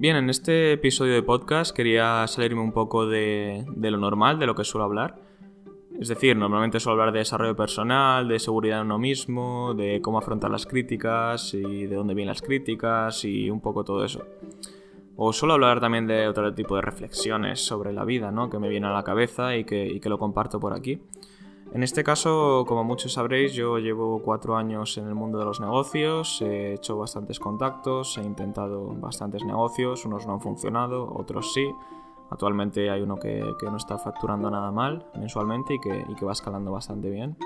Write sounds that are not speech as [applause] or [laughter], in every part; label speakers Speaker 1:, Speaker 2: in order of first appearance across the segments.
Speaker 1: Bien, en este episodio de podcast quería salirme un poco de, lo normal, de lo que suelo hablar. Es decir, normalmente suelo hablar de desarrollo personal, de seguridad en uno mismo, de cómo afrontar las críticas y de dónde vienen las críticas y un poco todo eso. O suelo hablar también de otro tipo de reflexiones sobre la vida, ¿no? Que me viene a la cabeza y que lo comparto por aquí. En este caso, como muchos sabréis, yo llevo cuatro años en el mundo de los negocios, he hecho bastantes contactos, he intentado bastantes negocios, unos no han funcionado, otros sí. Actualmente hay uno que, no está facturando nada mal mensualmente y que, va escalando bastante bien.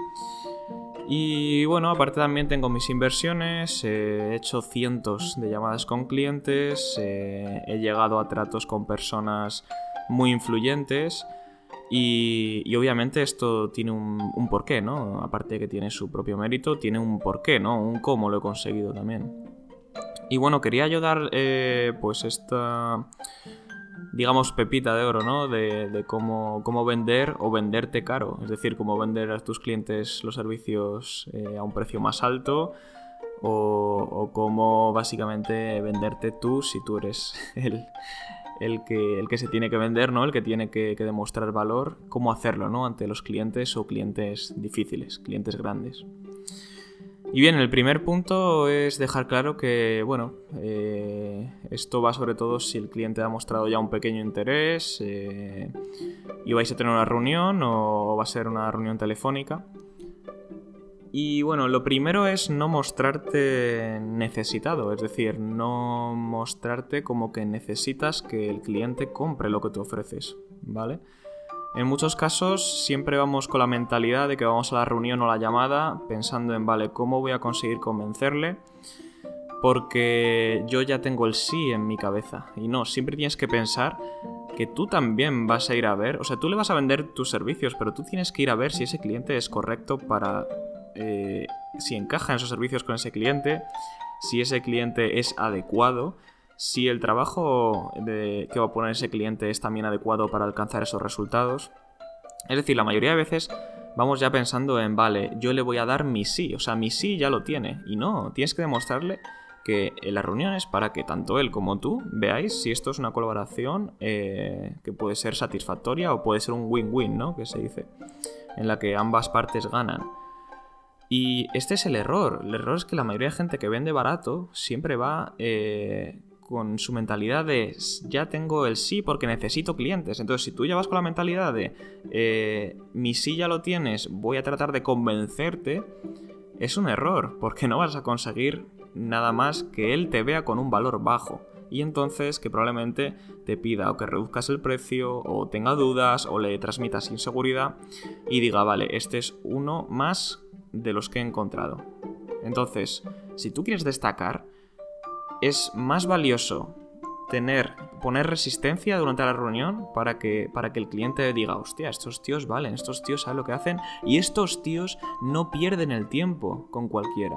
Speaker 1: Y bueno, aparte también tengo mis inversiones, he hecho cientos de llamadas con clientes, he llegado a tratos con personas muy influyentes y, obviamente esto tiene un, porqué, ¿no? Aparte de que tiene su propio mérito, tiene un porqué, ¿no? Un cómo lo he conseguido también. Y bueno, quería ayudar eh, pues esta, digamos, pepita de oro, ¿no? De, cómo, cómo, vender o venderte caro. Es decir, cómo vender a tus clientes los servicios eh, a un precio más alto. O, o cómo básicamente venderte tú si tú eres [laughs] el, el que, el que se tiene que vender, ¿no? El que tiene que, demostrar valor, cómo hacerlo, ¿no? Ante los clientes o clientes difíciles, clientes grandes. Y bien, el primer punto es dejar claro que, bueno, eh, esto va sobre todo si el cliente ha mostrado ya un pequeño interés eh, y vais a tener una reunión o va a ser una reunión telefónica. Y bueno, lo primero es no mostrarte necesitado, es decir, no mostrarte como que necesitas que el cliente compre lo que te ofreces, ¿vale? En muchos casos siempre vamos con la mentalidad de que vamos a la reunión o la llamada pensando en, vale, ¿cómo voy a conseguir convencerle? Porque yo ya tengo el sí en mi cabeza. Y no, siempre tienes que pensar que tú también vas a ir a ver, o sea, tú le vas a vender tus servicios, pero tú tienes que ir a ver si ese cliente es correcto para eh, si encaja en esos servicios con ese cliente, si ese cliente es adecuado, si el trabajo que va a poner ese cliente es también adecuado para alcanzar esos resultados. Es decir, la mayoría de veces vamos ya pensando en, vale, yo le voy a dar mi sí, o sea, mi sí ya lo tiene. Y no, tienes que demostrarle que en las reuniones para que tanto él como tú veáis si esto es una colaboración eh, que puede ser satisfactoria o puede ser un win-win, ¿no? Que se dice, en la que ambas partes ganan. Y este es el error. El error es que la mayoría de gente que vende barato siempre va eh, con su mentalidad de ya tengo el sí porque necesito clientes. Entonces, si tú ya vas con la mentalidad de eh, mi sí ya lo tienes, voy a tratar de convencerte, es un error porque no vas a conseguir nada más que él te vea con un valor bajo. Y entonces que probablemente te pida o que reduzcas el precio, o tenga dudas, o le transmitas inseguridad y diga, vale, este es uno más de los que he encontrado. Entonces, si tú quieres destacar, es más valioso tener, poner resistencia durante la reunión para que, para que el cliente diga, hostia, estos tíos valen, estos tíos saben lo que hacen y estos tíos no pierden el tiempo con cualquiera.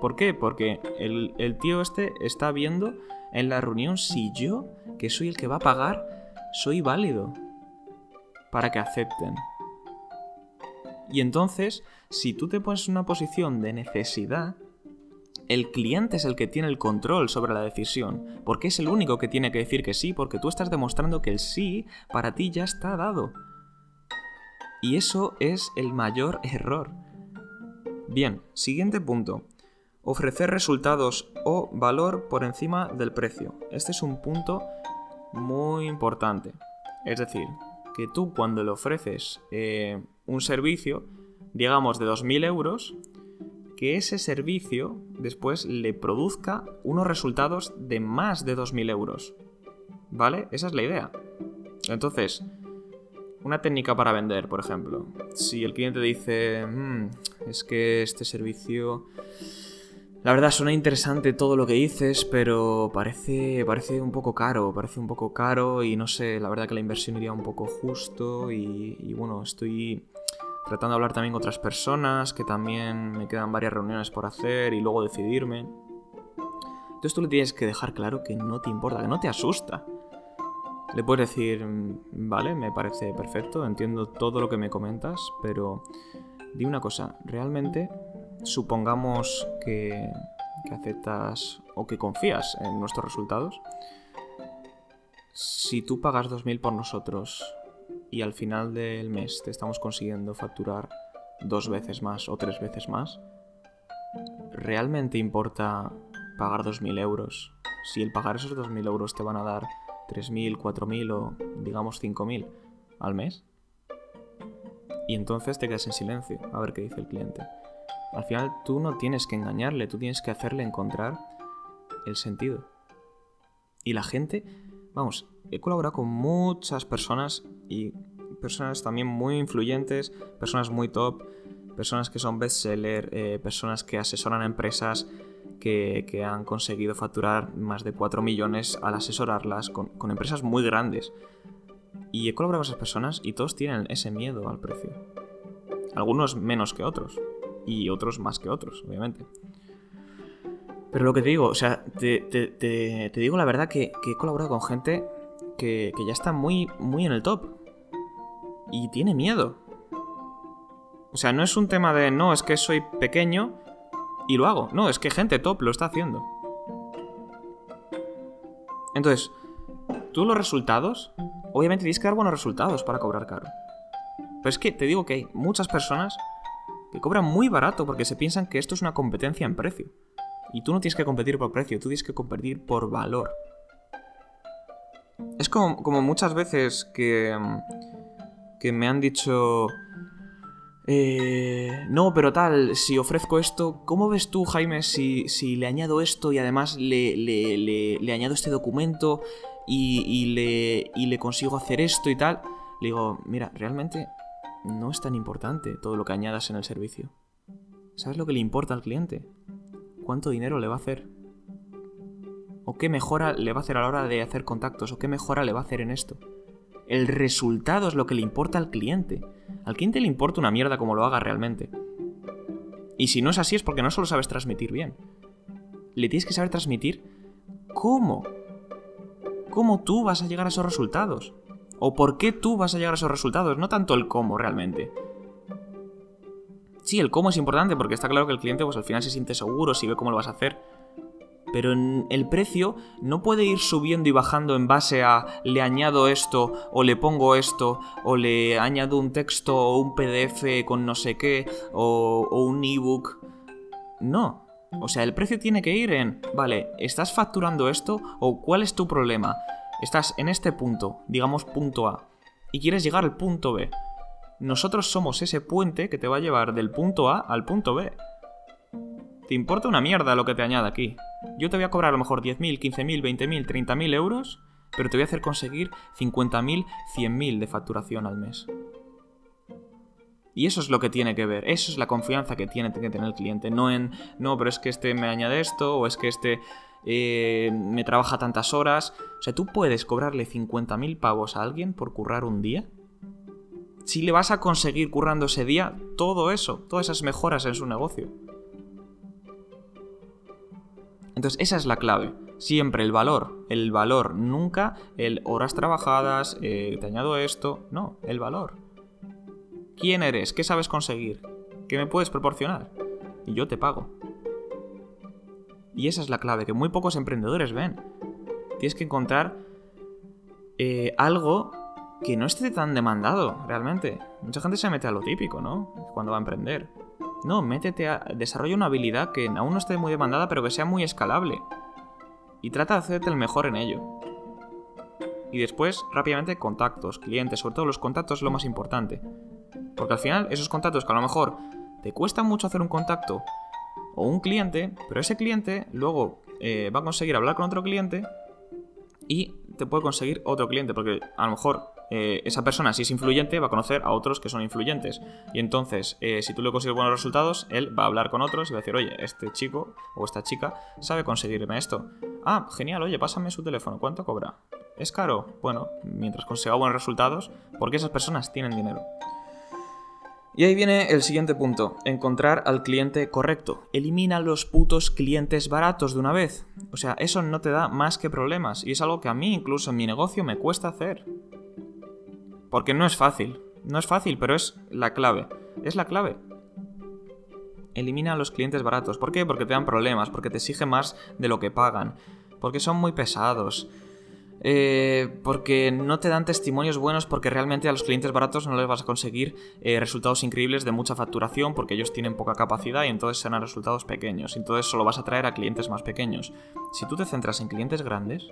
Speaker 1: ¿Por qué? Porque el, el tío este está viendo en la reunión si yo, que soy el que va a pagar, soy válido para que acepten. Y entonces, si tú te pones en una posición de necesidad, el cliente es el que tiene el control sobre la decisión, porque es el único que tiene que decir que sí, porque tú estás demostrando que el sí para ti ya está dado. Y eso es el mayor error. Bien, siguiente punto. Ofrecer resultados o valor por encima del precio. Este es un punto muy importante. Es decir, que tú cuando le ofreces eh, un servicio, digamos, de 2.000 euros, que ese servicio después le produzca unos resultados de más de 2.000 euros. ¿Vale? Esa es la idea. Entonces, una técnica para vender, por ejemplo. Si el cliente dice, mm, es que este servicio la verdad suena interesante todo lo que dices, pero parece, parece un poco caro, parece un poco caro y no sé, la verdad que la inversión iría un poco justo y, bueno, estoy tratando de hablar también con otras personas, que también me quedan varias reuniones por hacer y luego decidirme. Entonces tú le tienes que dejar claro que no te importa, que no te asusta. Le puedes decir, vale, me parece perfecto, entiendo todo lo que me comentas, pero di una cosa, realmente supongamos que, aceptas o que confías en nuestros resultados, si tú pagas 2.000 por nosotros y al final del mes te estamos consiguiendo facturar dos veces más o tres veces más, ¿realmente importa pagar 2.000 euros si el pagar esos 2.000 euros te van a dar 3.000, 4.000 o digamos 5.000 al mes? Y entonces te quedas en silencio a ver qué dice el cliente. Al final tú no tienes que engañarle, tú tienes que hacerle encontrar el sentido. Y la gente, vamos, he colaborado con muchas personas y personas también muy influyentes, personas muy top, personas que son bestseller, eh, personas que asesoran a empresas que, han conseguido facturar más de 4 millones al asesorarlas con, con empresas muy grandes. Y he colaborado con esas personas y todos tienen ese miedo al precio. Algunos menos que otros. Y otros más que otros, obviamente. Pero lo que te digo, o sea, te, digo la verdad que, he colaborado con gente que, ya está muy, muy en el top. Y tiene miedo. O sea, no es un tema de, no, es que soy pequeño y lo hago. No, es que gente top lo está haciendo. Entonces, tú los resultados, obviamente tienes que dar buenos resultados para cobrar caro. Pero es que te digo que hay muchas personas que cobran muy barato porque se piensan que esto es una competencia en precio. Y tú no tienes que competir por precio, tú tienes que competir por valor. Es como, muchas veces que, que me han dicho... Eh, no, pero tal, si ofrezco esto, ¿cómo ves tú, Jaime, si, le añado esto y además le, le, añado este documento y, le, y le consigo hacer esto y tal? Le digo, mira, realmente no es tan importante todo lo que añadas en el servicio. ¿Sabes lo que le importa al cliente? Cuánto dinero le va a hacer. O qué mejora le va a hacer a la hora de hacer contactos. O qué mejora le va a hacer en esto. El resultado es lo que le importa al cliente. Al cliente le importa una mierda como lo haga realmente. Y si no es así es porque no solo sabes transmitir bien. Le tienes que saber transmitir cómo. Cómo tú vas a llegar a esos resultados. O por qué tú vas a llegar a esos resultados. No tanto el cómo realmente. Sí, el cómo es importante porque está claro que el cliente pues al final se siente seguro si ve cómo lo vas a hacer. Pero el precio no puede ir subiendo y bajando en base a le añado esto, o le pongo esto, o le añado un texto o un PDF con no sé qué, o, o un ebook. No. O sea, el precio tiene que ir en, vale, ¿estás facturando esto o cuál es tu problema? Estás en este punto, digamos punto A, y quieres llegar al punto B nosotros somos ese puente que te va a llevar del punto A al punto B. Te importa una mierda lo que te añada aquí. Yo te voy a cobrar a lo mejor 10.000, 15.000, 20.000, 30.000 euros, pero te voy a hacer conseguir 50.000, 100.000 de facturación al mes. Y eso es lo que tiene que ver, eso es la confianza que tiene que tener el cliente, no en, no, pero es que este me añade esto, o es que este eh, me trabaja tantas horas. O sea, tú puedes cobrarle 50.000 pavos a alguien por currar un día si le vas a conseguir currando ese día todo eso, todas esas mejoras en su negocio. Entonces, esa es la clave. Siempre el valor. El valor, nunca el horas trabajadas, eh, te añado esto. No, el valor. ¿Quién eres? ¿Qué sabes conseguir? ¿Qué me puedes proporcionar? Y yo te pago. Y esa es la clave que muy pocos emprendedores ven. Tienes que encontrar eh, algo que no esté tan demandado, realmente. Mucha gente se mete a lo típico, ¿no? Cuando va a emprender. No, métete a... Desarrolla una habilidad que aún no esté muy demandada, pero que sea muy escalable. Y trata de hacerte el mejor en ello. Y después, rápidamente, contactos, clientes. Sobre todo los contactos es lo más importante. Porque al final, esos contactos que a lo mejor te cuesta mucho hacer un contacto o un cliente, pero ese cliente luego eh, va a conseguir hablar con otro cliente y te puede conseguir otro cliente, porque a lo mejor eh, esa persona, si es influyente, va a conocer a otros que son influyentes. Y entonces, eh, si tú le consigues buenos resultados, él va a hablar con otros y va a decir, oye, este chico o esta chica sabe conseguirme esto. Ah, genial, oye, pásame su teléfono, ¿cuánto cobra? ¿Es caro? Bueno, mientras consiga buenos resultados, porque esas personas tienen dinero. Y ahí viene el siguiente punto, encontrar al cliente correcto. Elimina los putos clientes baratos de una vez. O sea, eso no te da más que problemas y es algo que a mí incluso en mi negocio me cuesta hacer. Porque no es fácil. No es fácil, pero es la clave. Es la clave. Elimina a los clientes baratos. ¿Por qué? Porque te dan problemas, porque te exigen más de lo que pagan, porque son muy pesados. eh, porque no te dan testimonios buenos porque realmente a los clientes baratos no les vas a conseguir eh, resultados increíbles de mucha facturación porque ellos tienen poca capacidad y entonces serán resultados pequeños. Entonces solo vas a traer a clientes más pequeños. Si tú te centras en clientes grandes,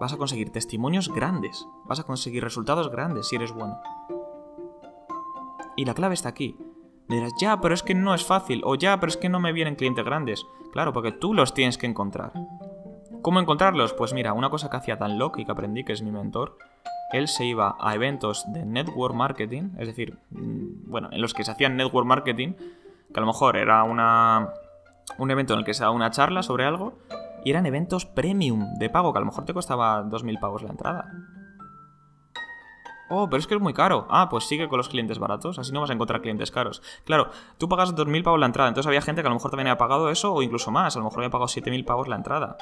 Speaker 1: vas a conseguir testimonios grandes, vas a conseguir resultados grandes si eres bueno. Y la clave está aquí. Me dirás, ya, pero es que no es fácil, o ya, pero es que no me vienen clientes grandes. Claro, porque tú los tienes que encontrar. ¿Cómo encontrarlos? Pues mira, una cosa que hacía Dan Locke y que aprendí, que es mi mentor, él se iba a eventos de network marketing, es decir, mm, bueno, en los que se hacían network marketing, que a lo mejor era una, un evento en el que se daba una charla sobre algo, y eran eventos premium de pago, que a lo mejor te costaba 2.000 pavos la entrada. Oh, pero es que es muy caro. Ah, pues sigue con los clientes baratos, así no vas a encontrar clientes caros. Claro, tú pagas 2.000 pavos la entrada, entonces había gente que a lo mejor también había pagado eso o incluso más, a lo mejor había pagado 7.000 pavos la entrada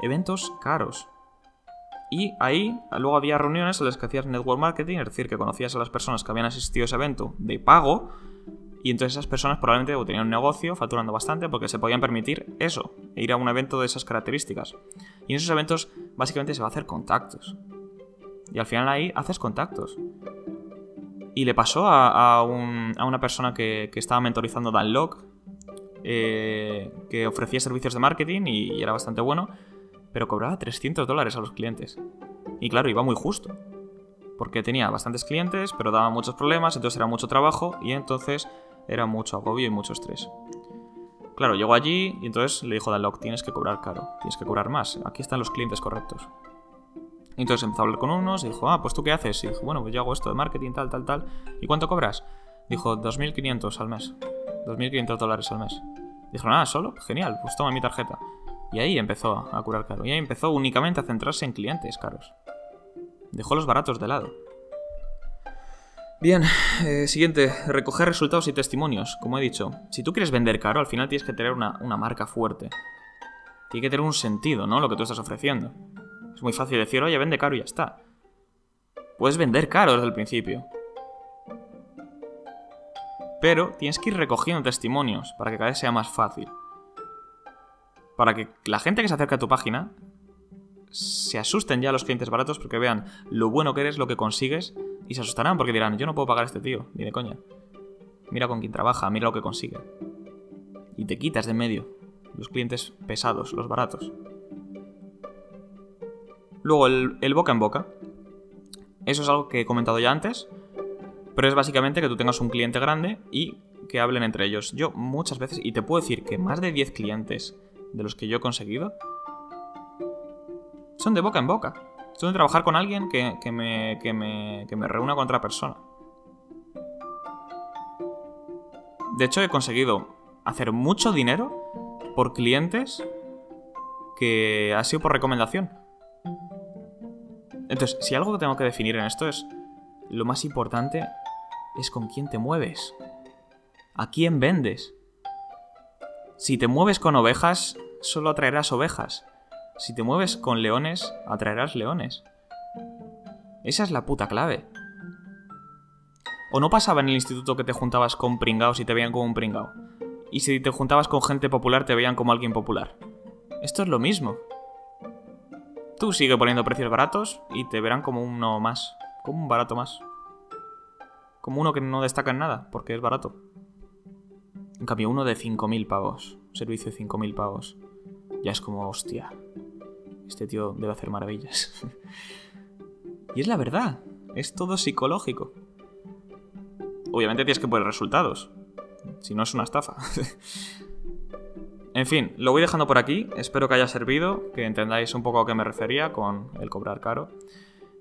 Speaker 1: eventos caros. Y ahí luego había reuniones en las que hacías network marketing, es decir, que conocías a las personas que habían asistido a ese evento de pago, y entonces esas personas probablemente tenían un negocio facturando bastante porque se podían permitir eso, ir a un evento de esas características. Y en esos eventos básicamente se va a hacer contactos. Y al final ahí haces contactos. Y le pasó a, una persona que, estaba mentorizando Dan Locke, eh, que ofrecía servicios de marketing y era bastante bueno pero cobraba 300 dólares a los clientes. Y claro, iba muy justo. Porque tenía bastantes clientes, pero daba muchos problemas, entonces era mucho trabajo y entonces era mucho agobio y mucho estrés. Claro, llegó allí y entonces le dijo a Danlock, tienes que cobrar caro, tienes que cobrar más, aquí están los clientes correctos. Y entonces empezó a hablar con unos y dijo, ah, pues tú qué haces? Y dijo, bueno, pues yo hago esto de marketing, tal, tal, tal. ¿Y cuánto cobras? Dijo, 2.500 al mes. 2.500 dólares al mes. Dijo, nada, solo, genial, pues toma mi tarjeta. Y ahí empezó a curar caro. Y ahí empezó únicamente a centrarse en clientes caros. Dejó los baratos de lado. Bien, eh, siguiente, recoger resultados y testimonios. Como he dicho, si tú quieres vender caro, al final tienes que tener una, una marca fuerte. Tiene que tener un sentido, ¿no? Lo que tú estás ofreciendo. Es muy fácil decir, oye, vende caro y ya está. Puedes vender caro desde el principio. Pero tienes que ir recogiendo testimonios para que cada vez sea más fácil para que la gente que se acerca a tu página se asusten ya los clientes baratos porque vean lo bueno que eres, lo que consigues y se asustarán porque dirán, yo no puedo pagar a este tío, ni de coña. Mira con quién trabaja, mira lo que consigue. Y te quitas de medio los clientes pesados, los baratos. Luego el, el boca en boca. Eso es algo que he comentado ya antes, pero es básicamente que tú tengas un cliente grande y que hablen entre ellos. Yo muchas veces, y te puedo decir que más de 10 clientes de los que yo he conseguido son de boca en boca. Son de trabajar con alguien que, me, que, me, que me reúna con otra persona. De hecho, he conseguido hacer mucho dinero por clientes que ha sido por recomendación. Entonces, si algo que tengo que definir en esto es, lo más importante es con quién te mueves. ¿A quién vendes? Si te mueves con ovejas, solo atraerás ovejas. Si te mueves con leones, atraerás leones. Esa es la puta clave. ¿O no pasaba en el instituto que te juntabas con pringaos y te veían como un pringao? Y si te juntabas con gente popular te veían como alguien popular. Esto es lo mismo. Tú sigue poniendo precios baratos y te verán como uno más, como un barato más. Como uno que no destaca en nada, porque es barato. En cambio, uno de 5.000 pavos. Servicio de 5.000 pavos. Ya es como, hostia. Este tío debe hacer maravillas. [laughs] y es la verdad. Es todo psicológico. Obviamente tienes que poner resultados. Si no es una estafa. [laughs] en fin, lo voy dejando por aquí. Espero que haya servido, que entendáis un poco a qué me refería con el cobrar caro.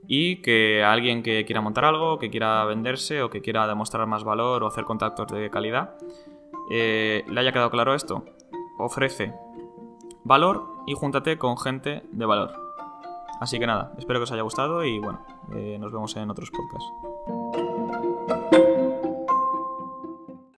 Speaker 1: Y que alguien que quiera montar algo, que quiera venderse o que quiera demostrar más valor o hacer contactos de calidad, eh, le haya quedado claro esto. Ofrece valor y júntate con gente de valor. Así que nada, espero que os haya gustado y bueno, eh, nos vemos en otros podcasts.